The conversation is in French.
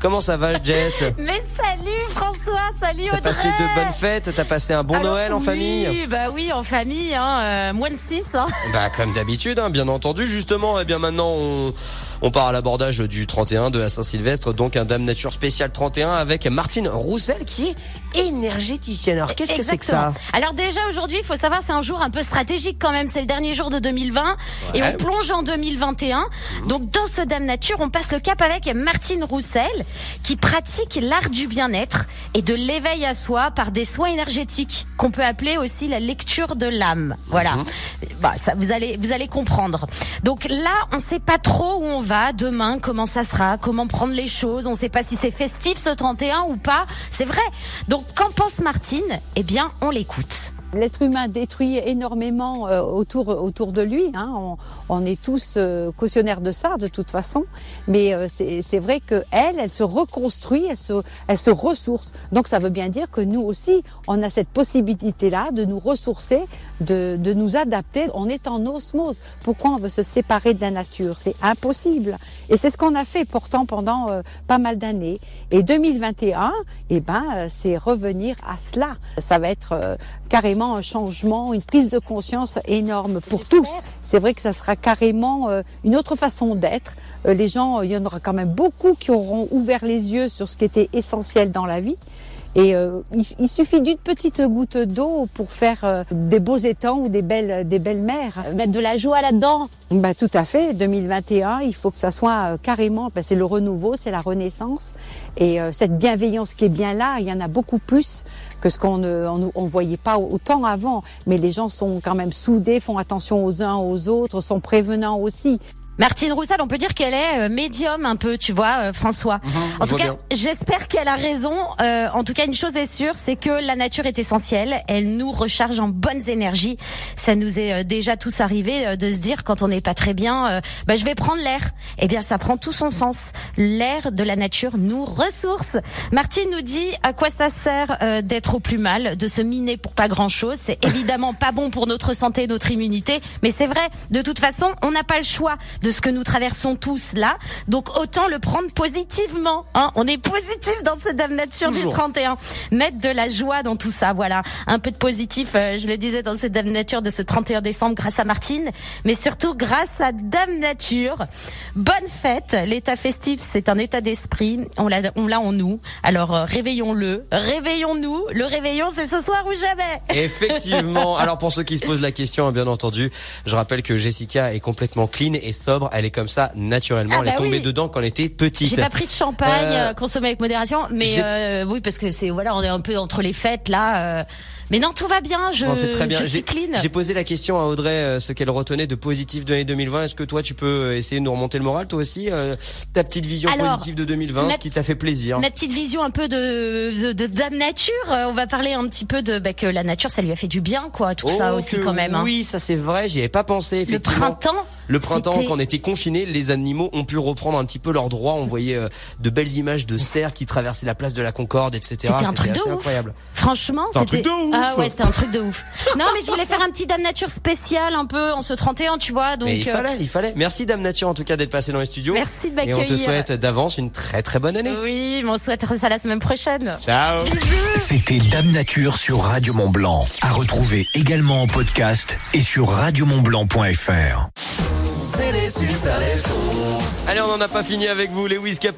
Comment ça va, Jess Mais salut François, salut Audrey T'as passé de bonnes fêtes T'as passé un bon Alors, Noël en oui, famille Bah oui, en famille, hein, euh, moins de 6. Hein. Bah comme d'habitude, hein, bien entendu. Justement, eh bien maintenant on, on part à l'abordage du 31 de la Saint-Sylvestre, donc un Dame Nature spécial 31 avec Martine Roussel qui est énergéticienne. Alors qu'est-ce que c'est que ça? Alors déjà aujourd'hui, il faut savoir, c'est un jour un peu stratégique quand même. C'est le dernier jour de 2020 et on plonge en 2021. Donc dans ce Dame Nature, on passe le cap avec Martine Roussel qui pratique l'art du bien-être et de l'éveil à soi par des soins énergétiques qu'on peut appeler aussi la lecture de l'âme. Voilà. Bah ça vous allez vous allez comprendre. Donc là, on sait pas trop où on va demain, comment ça sera, comment prendre les choses, on sait pas si c'est festif ce 31 ou pas. C'est vrai. Donc qu'en pense Martine? Eh bien, on l'écoute. L'être humain détruit énormément euh, autour autour de lui. Hein. On, on est tous euh, cautionnaires de ça, de toute façon. Mais euh, c'est vrai que elle, se reconstruit, elle se, elle se ressource. Donc ça veut bien dire que nous aussi, on a cette possibilité-là de nous ressourcer, de, de nous adapter. On est en osmose. Pourquoi on veut se séparer de la nature? C'est impossible. Et c'est ce qu'on a fait pourtant pendant pas mal d'années. Et 2021, eh ben, c'est revenir à cela. Ça va être carrément un changement, une prise de conscience énorme pour tous. C'est vrai que ça sera carrément euh, une autre façon d'être. Euh, les gens, euh, il y en aura quand même beaucoup qui auront ouvert les yeux sur ce qui était essentiel dans la vie. Et euh, il, il suffit d'une petite goutte d'eau pour faire euh, des beaux étangs ou des belles, des belles mers. Euh, Mettre de la joie là-dedans. Bah, tout à fait. 2021, il faut que ça soit euh, carrément, bah, c'est le renouveau, c'est la renaissance. Et euh, cette bienveillance qui est bien là, il y en a beaucoup plus que ce qu'on ne on, on voyait pas autant avant. Mais les gens sont quand même soudés, font attention aux uns aux autres, sont prévenants aussi. Martine Roussel, on peut dire qu'elle est euh, médium un peu, tu vois, euh, François. en Mhm, je tout cas, j'espère qu'elle a raison. Euh, en tout cas, une chose est sûre, c'est que la nature est essentielle. Elle nous recharge en bonnes énergies. Ça nous est euh, déjà tous arrivé de se dire quand on n'est pas très bien, euh, bah, je vais prendre l'air. Eh bien, ça prend tout son sens. L'air de la nature nous ressource. Martine nous dit à quoi ça sert euh, d'être au plus mal, de se miner pour pas grand chose. C'est évidemment pas bon pour notre santé, notre immunité, mais c'est vrai. De toute façon, on n'a pas le choix de ce que nous traversons tous là. Donc autant le prendre positivement. Hein. On est positif dans ce Dame Nature du 31. Mettre de la joie dans tout ça. Voilà, un peu de positif. euh, je le disais dans cette Dame Nature de ce 31 décembre, grâce à Martine, mais surtout grâce à Dame Nature. Bonne fête. L'état festif, c'est un état d'esprit. On l'a, on l'a en nous. Alors euh, réveillons-le, réveillons-nous. Le réveillon, c'est ce soir ou jamais. Effectivement. Alors pour ceux qui se posent la question, hein, bien entendu, je rappelle que Jessica est complètement clean et sobre. Elle est comme ça naturellement. Ah elle est bah tombée oui. dedans quand elle était petite. J'ai pas pris de champagne, Euh, consommé avec modération, mais euh, oui parce que c'est voilà, on est un peu entre les fêtes là. euh, mais non, tout va bien. Je, Non, c'est très bien. je J'ai suis clean. j'ai posé la question à Audrey euh, ce qu'elle retenait de positif de l'année 2020. Est-ce que toi tu peux essayer de nous remonter le moral toi aussi euh, Ta petite vision Alors, positive de 2020, ma ce qui t'a fait plaisir. Ma petite vision un peu de de, nature. Euh, on va parler un petit peu de bah, que la nature, ça lui a fait du bien, quoi. Tout ça Oh, aussi quand même. hein. Oui, ça c'est vrai. J'y avais pas pensé. Le printemps. Le printemps, quand on était confinés, les animaux ont pu reprendre un petit peu leurs droits. On voyait euh, de belles images de cerfs qui traversaient la place de la Concorde, etc. C'était un truc de incroyable. Franchement, C'était un truc de ouf. ah ouais, c'était un truc de ouf. non, mais je voulais faire un petit Dame nature spécial un peu en ce 31, tu vois. Donc Mais il euh, fallait, il fallait. Merci Dame Nature en tout cas d'être passé dans les studios. Merci de Et on te m'accueillir. souhaite d'avance une très très bonne année. oui, mais on souhaite ça la semaine prochaine. Ciao. C'était Dame Nature sur Radio Mont Blanc. À retrouver également en podcast et sur radiomontblanc.fr. Allez, on n'en a pas fini avec vous, les Capel.